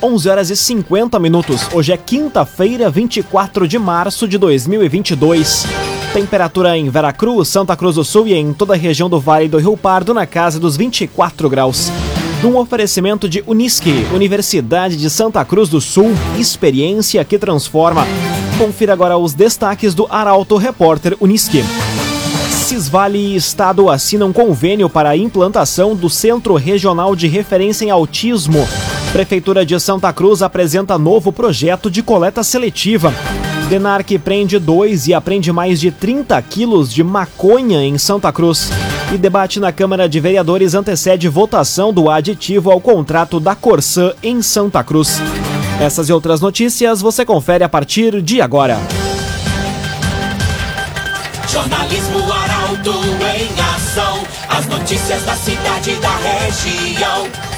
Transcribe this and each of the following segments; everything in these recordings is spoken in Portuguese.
11 horas e 50 minutos. Hoje é quinta-feira, 24 de março de 2022. Temperatura em Veracruz, Santa Cruz do Sul e em toda a região do Vale do Rio Pardo na casa dos 24 graus. Num oferecimento de Unisque, Universidade de Santa Cruz do Sul, experiência que transforma. Confira agora os destaques do Arauto Repórter Unisque. Cisvale e Estado assinam convênio para a implantação do Centro Regional de Referência em Autismo Prefeitura de Santa Cruz apresenta novo projeto de coleta seletiva. Denarc prende dois e apreende mais de 30 quilos de maconha em Santa Cruz. E debate na Câmara de Vereadores antecede votação do aditivo ao contrato da Corsã em Santa Cruz. Essas e outras notícias você confere a partir de agora. Jornalismo Arauto em ação. As notícias da cidade e da região.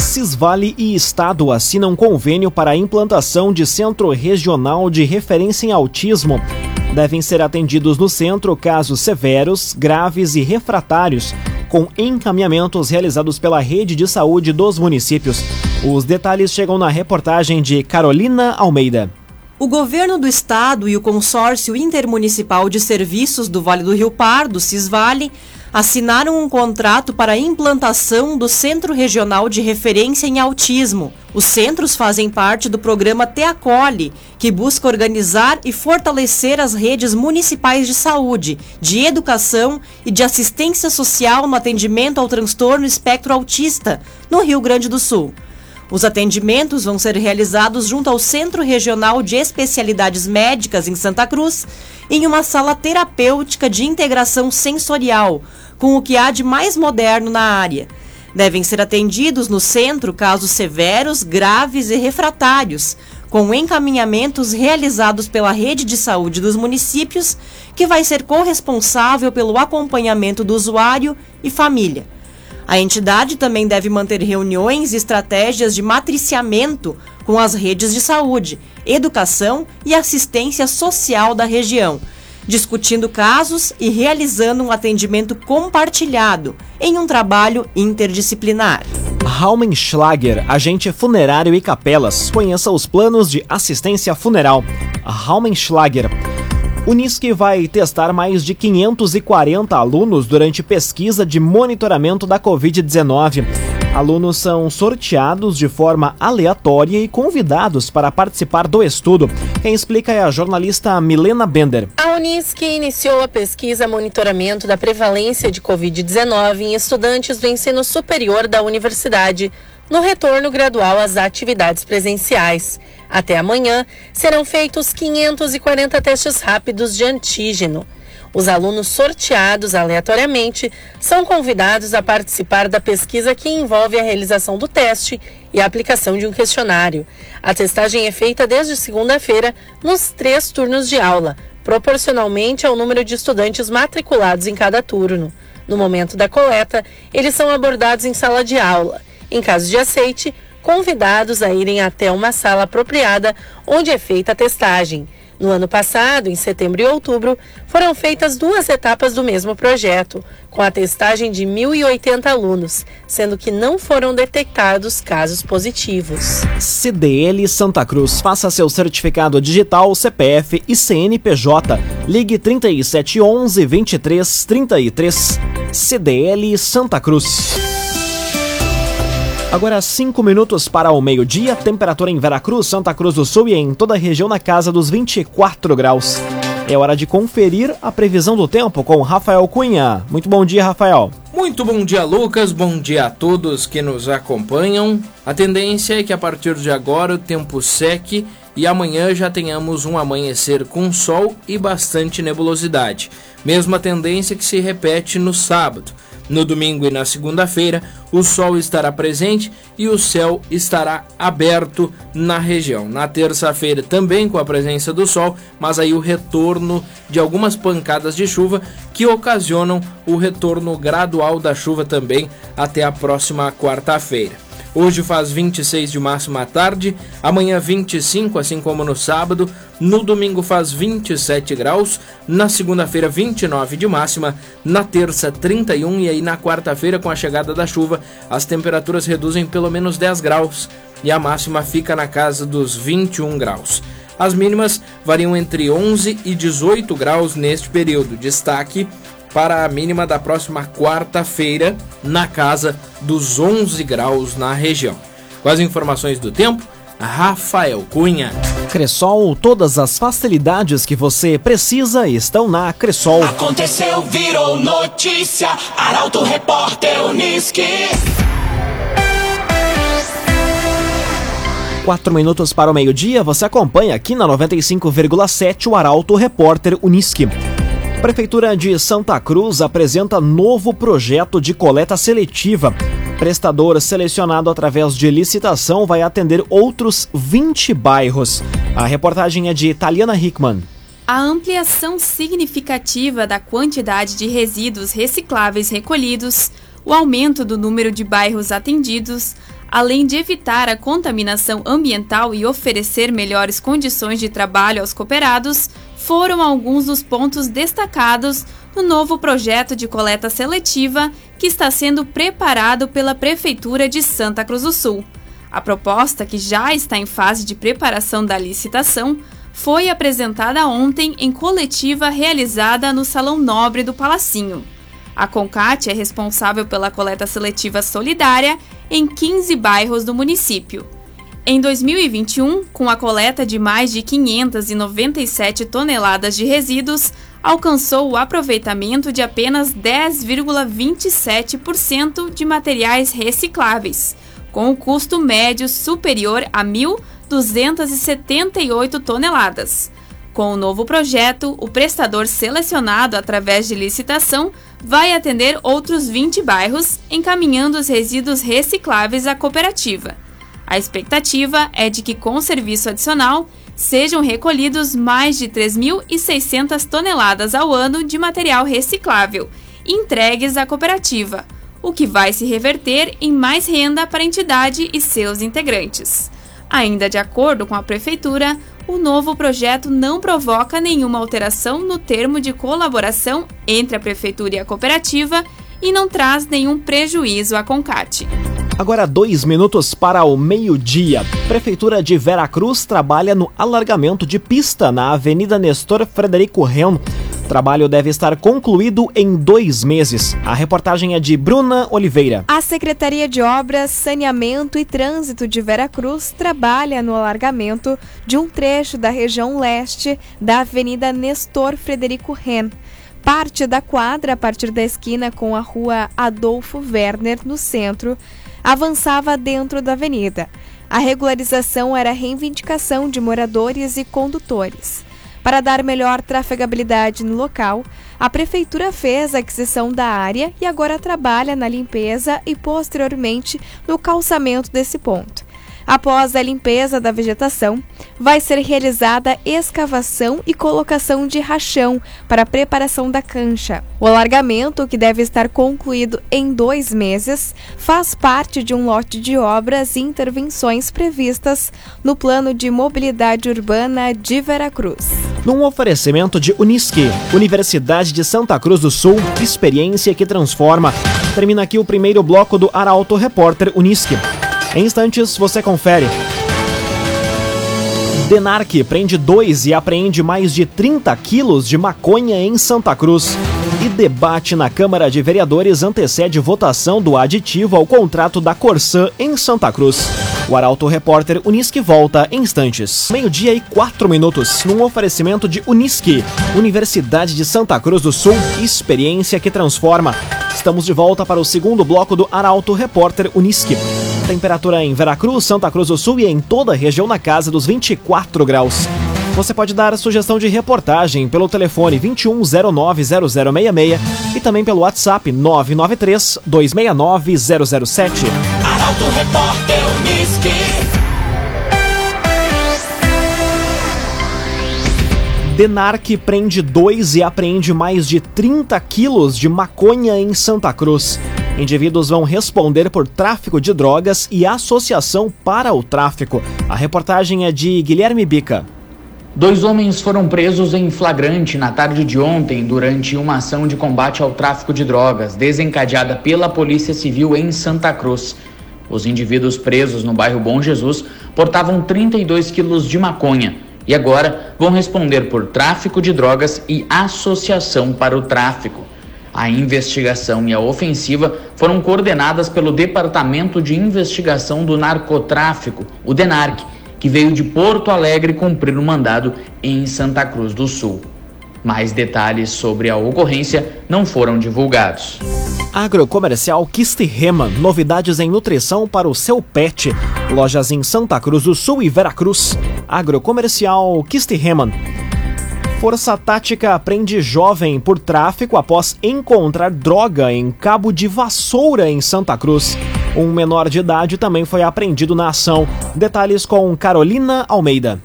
Cisvale e Estado assinam convênio para a implantação de Centro Regional de Referência em Autismo. Devem ser atendidos no centro casos severos, graves e refratários, com encaminhamentos realizados pela rede de saúde dos municípios. Os detalhes chegam na reportagem de Carolina Almeida. O governo do estado e o consórcio intermunicipal de serviços do Vale do Rio Pardo, Cisvale, assinaram um contrato para a implantação do Centro Regional de Referência em Autismo. Os centros fazem parte do programa Teacole, que busca organizar e fortalecer as redes municipais de saúde, de educação e de assistência social no atendimento ao transtorno espectro autista, no Rio Grande do Sul. Os atendimentos vão ser realizados junto ao Centro Regional de Especialidades Médicas em Santa Cruz, em uma sala terapêutica de integração sensorial, com o que há de mais moderno na área. Devem ser atendidos no centro casos severos, graves e refratários, com encaminhamentos realizados pela rede de saúde dos municípios, que vai ser corresponsável pelo acompanhamento do usuário e família. A entidade também deve manter reuniões e estratégias de matriciamento com as redes de saúde, educação e assistência social da região, discutindo casos e realizando um atendimento compartilhado em um trabalho interdisciplinar. Raumenschlager, agente funerário e capelas. Conheça os planos de assistência funeral. Raumenschlager Unisque vai testar mais de 540 alunos durante pesquisa de monitoramento da Covid-19. Alunos são sorteados de forma aleatória e convidados para participar do estudo. Quem explica é a jornalista Milena Bender. A Unisque iniciou a pesquisa monitoramento da prevalência de Covid-19 em estudantes do ensino superior da universidade, no retorno gradual às atividades presenciais. Até amanhã, serão feitos 540 testes rápidos de antígeno. Os alunos sorteados aleatoriamente são convidados a participar da pesquisa que envolve a realização do teste e a aplicação de um questionário. A testagem é feita desde segunda-feira nos três turnos de aula, proporcionalmente ao número de estudantes matriculados em cada turno. No momento da coleta, eles são abordados em sala de aula. Em caso de aceite, convidados a irem até uma sala apropriada onde é feita a testagem. No ano passado, em setembro e outubro, foram feitas duas etapas do mesmo projeto, com a testagem de 1.080 alunos, sendo que não foram detectados casos positivos. CDL Santa Cruz. Faça seu certificado digital, CPF e CNPJ. Ligue 3711 2333. CDL Santa Cruz. Agora 5 minutos para o meio-dia, temperatura em Veracruz, Santa Cruz do Sul e em toda a região na casa dos 24 graus. É hora de conferir a previsão do tempo com Rafael Cunha. Muito bom dia, Rafael. Muito bom dia, Lucas. Bom dia a todos que nos acompanham. A tendência é que a partir de agora o tempo seque e amanhã já tenhamos um amanhecer com sol e bastante nebulosidade. Mesma tendência que se repete no sábado No domingo e na segunda-feira, o sol estará presente e o céu estará aberto na região. Na terça-feira, também com a presença do sol, mas aí o retorno de algumas pancadas de chuva que ocasionam o retorno gradual da chuva também até a próxima quarta-feira. Hoje faz 26 de máxima à tarde, amanhã 25, assim como no sábado. No domingo faz 27 graus, na segunda-feira 29 de máxima, na terça 31 e aí na quarta-feira com a chegada da chuva, as temperaturas reduzem pelo menos 10 graus e a máxima fica na casa dos 21 graus. As mínimas variam entre 11 e 18 graus neste período. Destaque para a mínima da próxima quarta-feira, na casa dos 11 graus na região. Com as informações do tempo, Rafael Cunha. Cressol, todas as facilidades que você precisa estão na Cressol. Aconteceu, virou notícia. Arauto Repórter Uniski. Quatro minutos para o meio-dia, você acompanha aqui na 95,7 o Arauto Repórter Uniski. Prefeitura de Santa Cruz apresenta novo projeto de coleta seletiva. Prestador selecionado através de licitação vai atender outros 20 bairros. A reportagem é de Italiana Hickman. A ampliação significativa da quantidade de resíduos recicláveis recolhidos, o aumento do número de bairros atendidos, além de evitar a contaminação ambiental e oferecer melhores condições de trabalho aos cooperados, foram alguns dos pontos destacados no novo projeto de coleta seletiva que está sendo preparado pela Prefeitura de Santa Cruz do Sul. A proposta, que já está em fase de preparação da licitação, foi apresentada ontem em coletiva realizada no Salão Nobre do Palacinho. A Concat é responsável pela coleta seletiva solidária em 15 bairros do município. Em 2021, com a coleta de mais de 597 toneladas de resíduos, alcançou o aproveitamento de apenas 10,27% de materiais recicláveis, com o custo médio superior a 1.278 toneladas. Com o novo projeto, o prestador selecionado através de licitação vai atender outros 20 bairros, encaminhando os resíduos recicláveis à cooperativa. A expectativa é de que, com o serviço adicional, sejam recolhidos mais de 3.600 toneladas ao ano de material reciclável entregues à cooperativa, o que vai se reverter em mais renda para a entidade e seus integrantes. Ainda de acordo com a Prefeitura, o novo projeto não provoca nenhuma alteração no termo de colaboração entre a Prefeitura e a cooperativa e não traz nenhum prejuízo à Concate. Agora dois minutos para o meio-dia. Prefeitura de Veracruz trabalha no alargamento de pista na Avenida Nestor Frederico Ren. Trabalho deve estar concluído em dois meses. A reportagem é de Bruna Oliveira. A Secretaria de Obras, Saneamento e Trânsito de Veracruz trabalha no alargamento de um trecho da região leste da Avenida Nestor Frederico Ren. Parte da quadra, a partir da esquina com a rua Adolfo Werner, no centro, avançava dentro da avenida. A regularização era reivindicação de moradores e condutores. Para dar melhor trafegabilidade no local, a prefeitura fez a aquisição da área e agora trabalha na limpeza e posteriormente no calçamento desse ponto. Após a limpeza da vegetação, vai ser realizada escavação e colocação de rachão para a preparação da cancha. O alargamento, que deve estar concluído em dois meses, faz parte de um lote de obras e intervenções previstas no Plano de Mobilidade Urbana de Veracruz. Num oferecimento de Unisque, Universidade de Santa Cruz do Sul, experiência que transforma. Termina aqui o primeiro bloco do Arauto Repórter Unisque. Em instantes, você confere. Denarc prende dois e apreende mais de 30 quilos de maconha em Santa Cruz. E debate na Câmara de Vereadores antecede votação do aditivo ao contrato da Corsã em Santa Cruz. O Arauto Repórter Unisque volta em instantes. Meio-dia e quatro minutos, num oferecimento de Unisque, Universidade de Santa Cruz do Sul, experiência que transforma. Estamos de volta para o segundo bloco do Arauto Repórter Unisque. Temperatura em Veracruz, Santa Cruz do Sul e em toda a região na casa dos 24 graus. Você pode dar sugestão de reportagem pelo telefone 21090066 e também pelo WhatsApp 993 269 007. Arauto Repórter. Denarc prende dois e apreende mais de 30 quilos de maconha em Santa Cruz. Indivíduos vão responder por tráfico de drogas e associação para o tráfico. A reportagem é de Guilherme Bica. Dois homens foram presos em flagrante na tarde de ontem durante uma ação de combate ao tráfico de drogas desencadeada pela Polícia Civil em Santa Cruz. Os indivíduos presos no bairro Bom Jesus portavam 32 quilos de maconha e agora vão responder por tráfico de drogas e associação para o tráfico. A investigação e a ofensiva foram coordenadas pelo Departamento de Investigação do Narcotráfico, o DENARC, que veio de Porto Alegre cumprir o um mandado em Santa Cruz do Sul. Mais detalhes sobre a ocorrência não foram divulgados. Agrocomercial Kistiheman, novidades em nutrição para o seu pet. Lojas em Santa Cruz do Sul e Veracruz. Agrocomercial Kistiheman. Força Tática prende jovem por tráfico após encontrar droga em cabo de vassoura em Santa Cruz. Um menor de idade também foi apreendido na ação. Detalhes com Carolina Almeida.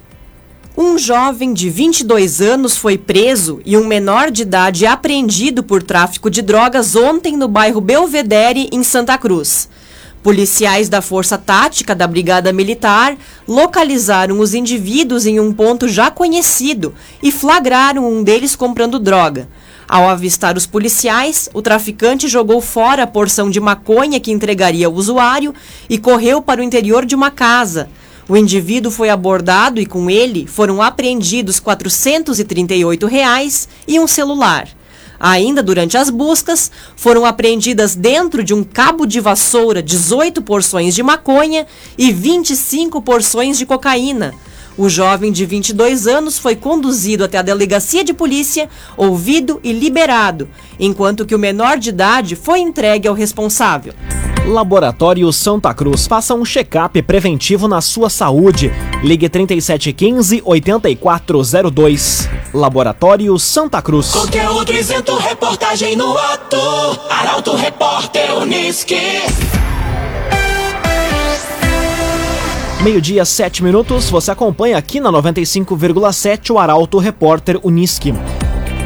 Um jovem de 22 anos foi preso e um menor de idade apreendido por tráfico de drogas ontem no bairro Belvedere, em Santa Cruz. Policiais da Força Tática da Brigada Militar localizaram os indivíduos em um ponto já conhecido e flagraram um deles comprando droga. Ao avistar os policiais, o traficante jogou fora a porção de maconha que entregaria ao usuário e correu para o interior de uma casa. O indivíduo foi abordado e com ele foram apreendidos 438 reais e um celular. Ainda durante as buscas, foram apreendidas dentro de um cabo de vassoura 18 porções de maconha e 25 porções de cocaína. O jovem de 22 anos foi conduzido até a delegacia de polícia, ouvido e liberado, enquanto que o menor de idade foi entregue ao responsável. Laboratório Santa Cruz. Faça um check-up preventivo na sua saúde. Ligue 3715 8402. Laboratório Santa Cruz. Conteúdo isento, reportagem no ato. Arauto Repórter Uniski. Meio-dia, sete minutos. Você acompanha aqui na 95,7 o Arauto Repórter Uniski.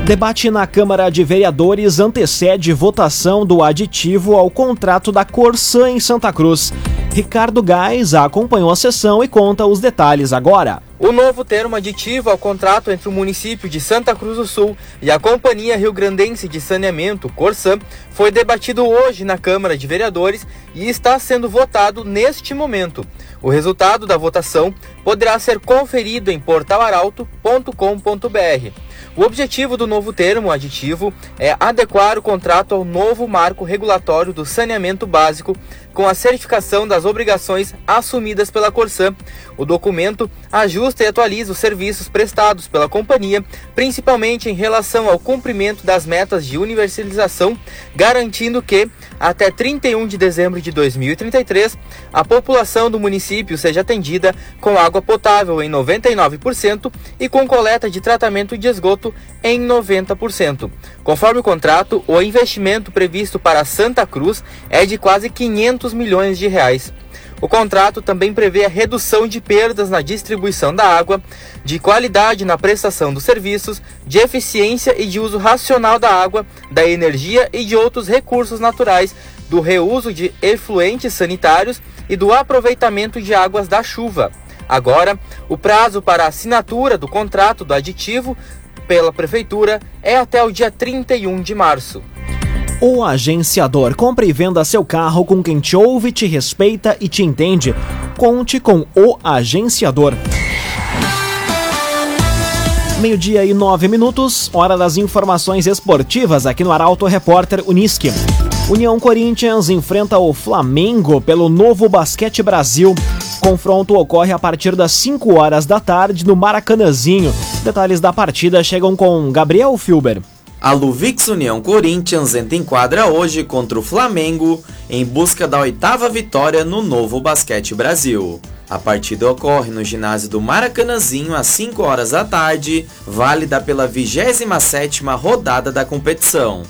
Debate na Câmara de Vereadores antecede votação do aditivo ao contrato da Corsã em Santa Cruz. Ricardo Gás acompanhou a sessão e conta os detalhes agora. O novo termo aditivo ao contrato entre o município de Santa Cruz do Sul e a Companhia Rio Grandense de Saneamento, Corsã, foi debatido hoje na Câmara de Vereadores e está sendo votado neste momento. O resultado da votação poderá ser conferido em portalaralto.com.br. O objetivo do novo termo aditivo é adequar o contrato ao novo marco regulatório do saneamento básico com a certificação das obrigações assumidas pela Corsã. O documento ajusta e atualiza os serviços prestados pela companhia, principalmente em relação ao cumprimento das metas de universalização, garantindo que, até 31 de dezembro de 2033, a população do município seja atendida com água potável em 99% e com coleta de tratamento de esgoto em 90%. Conforme o contrato, o investimento previsto para Santa Cruz é de quase 500 milhões de reais. O contrato também prevê a redução de perdas na distribuição da água, de qualidade na prestação dos serviços, de eficiência e de uso racional da água, da energia e de outros recursos naturais, do reuso de efluentes sanitários e do aproveitamento de águas da chuva. Agora, o prazo para assinatura do contrato do aditivo pela Prefeitura é até o dia 31 de março. O agenciador. Compre e venda seu carro com quem te ouve, te respeita e te entende. Conte com o agenciador. Meio-dia e nove minutos, hora das informações esportivas aqui no Arauto Repórter Uniski. União Corinthians enfrenta o Flamengo pelo Novo Basquete Brasil. Confronto ocorre a partir das 5 horas da tarde no Maracanãzinho. Detalhes da partida chegam com Gabriel Filber. A Luvix União Corinthians entra em quadra hoje contra o Flamengo em busca da oitava vitória no Novo Basquete Brasil. A partida ocorre no ginásio do Maracanãzinho às 5 horas da tarde, válida pela 27ª rodada da competição.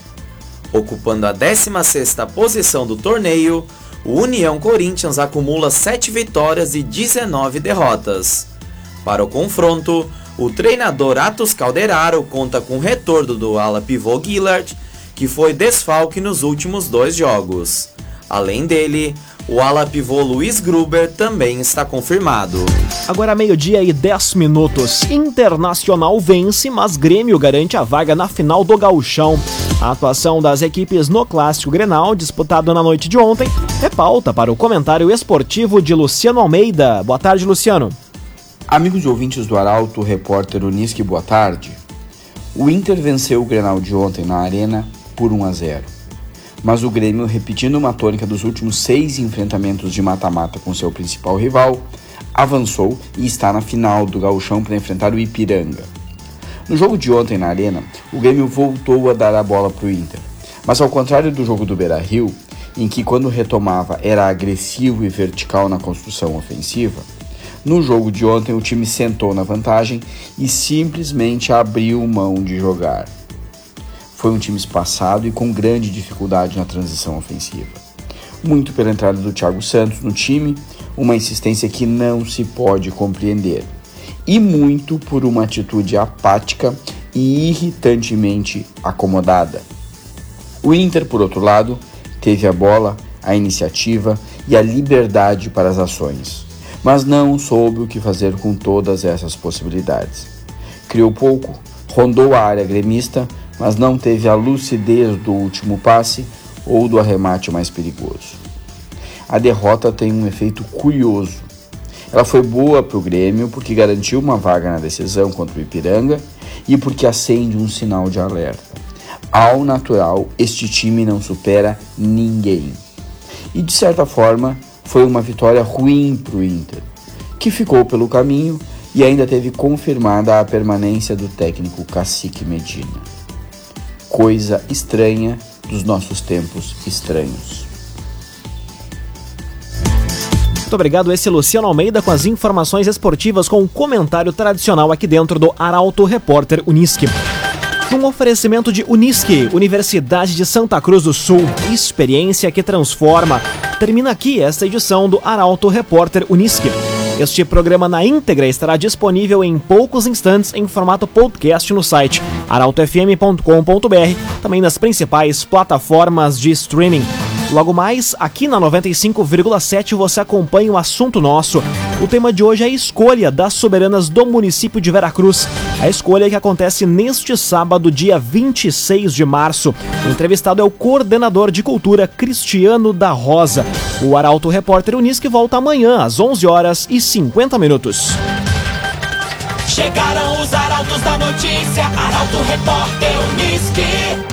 Ocupando a 16ª posição do torneio, o União Corinthians acumula 7 vitórias e 19 derrotas. Para o confronto, o treinador Atos Calderaro conta com o retorno do ala pivô Gillard, que foi desfalque nos últimos dois jogos. Além dele, o ala pivô Luiz Gruber também está confirmado. Agora meio-dia e 10 minutos. Internacional vence, mas Grêmio garante a vaga na final do Gauchão. A atuação das equipes no Clássico Grenal, disputado na noite de ontem, é pauta para o comentário esportivo de Luciano Almeida. Boa tarde, Luciano. Amigos e ouvintes do Arauto, repórter Unisque, boa tarde. O Inter venceu o Grenal de ontem na Arena por 1 a 0 mas o Grêmio, repetindo uma tônica dos últimos seis enfrentamentos de mata-mata com seu principal rival, avançou e está na final do gauchão para enfrentar o Ipiranga. No jogo de ontem na Arena, o Grêmio voltou a dar a bola para o Inter, mas ao contrário do jogo do Beira-Rio, em que quando retomava era agressivo e vertical na construção ofensiva, no jogo de ontem o time sentou na vantagem e simplesmente abriu mão de jogar. Foi um time espaçado e com grande dificuldade na transição ofensiva. Muito pela entrada do Thiago Santos no time, uma insistência que não se pode compreender. E muito por uma atitude apática e irritantemente acomodada. O Inter, por outro lado, teve a bola, a iniciativa e a liberdade para as ações, mas não soube o que fazer com todas essas possibilidades. Criou pouco, rondou a área gremista, mas não teve a lucidez do último passe ou do arremate mais perigoso. A derrota tem um efeito curioso. Ela foi boa para o Grêmio porque garantiu uma vaga na decisão contra o Ipiranga e porque acende um sinal de alerta. Ao natural, este time não supera ninguém. E de certa forma, foi uma vitória ruim para o Inter, que ficou pelo caminho e ainda teve confirmada a permanência do técnico Cacique Medina coisa estranha dos nossos tempos estranhos. Muito obrigado, esse é Luciano Almeida com as informações esportivas com o um comentário tradicional aqui dentro do Arauto Repórter Unisque. Um oferecimento de Unisque, Universidade de Santa Cruz do Sul, experiência que transforma. Termina aqui esta edição do Arauto Repórter Unisque. Este programa na íntegra estará disponível em poucos instantes em formato podcast no site arautofm.com.br, também nas principais plataformas de streaming. Logo mais, aqui na 95,7 você acompanha o assunto nosso. O tema de hoje é a escolha das soberanas do município de Veracruz. A escolha que acontece neste sábado, dia 26 de março. O entrevistado é o coordenador de cultura Cristiano da Rosa. O Arauto Repórter Unisque volta amanhã às 11 horas e 50 minutos. Chegaram os arautos da notícia, Arauto Repórter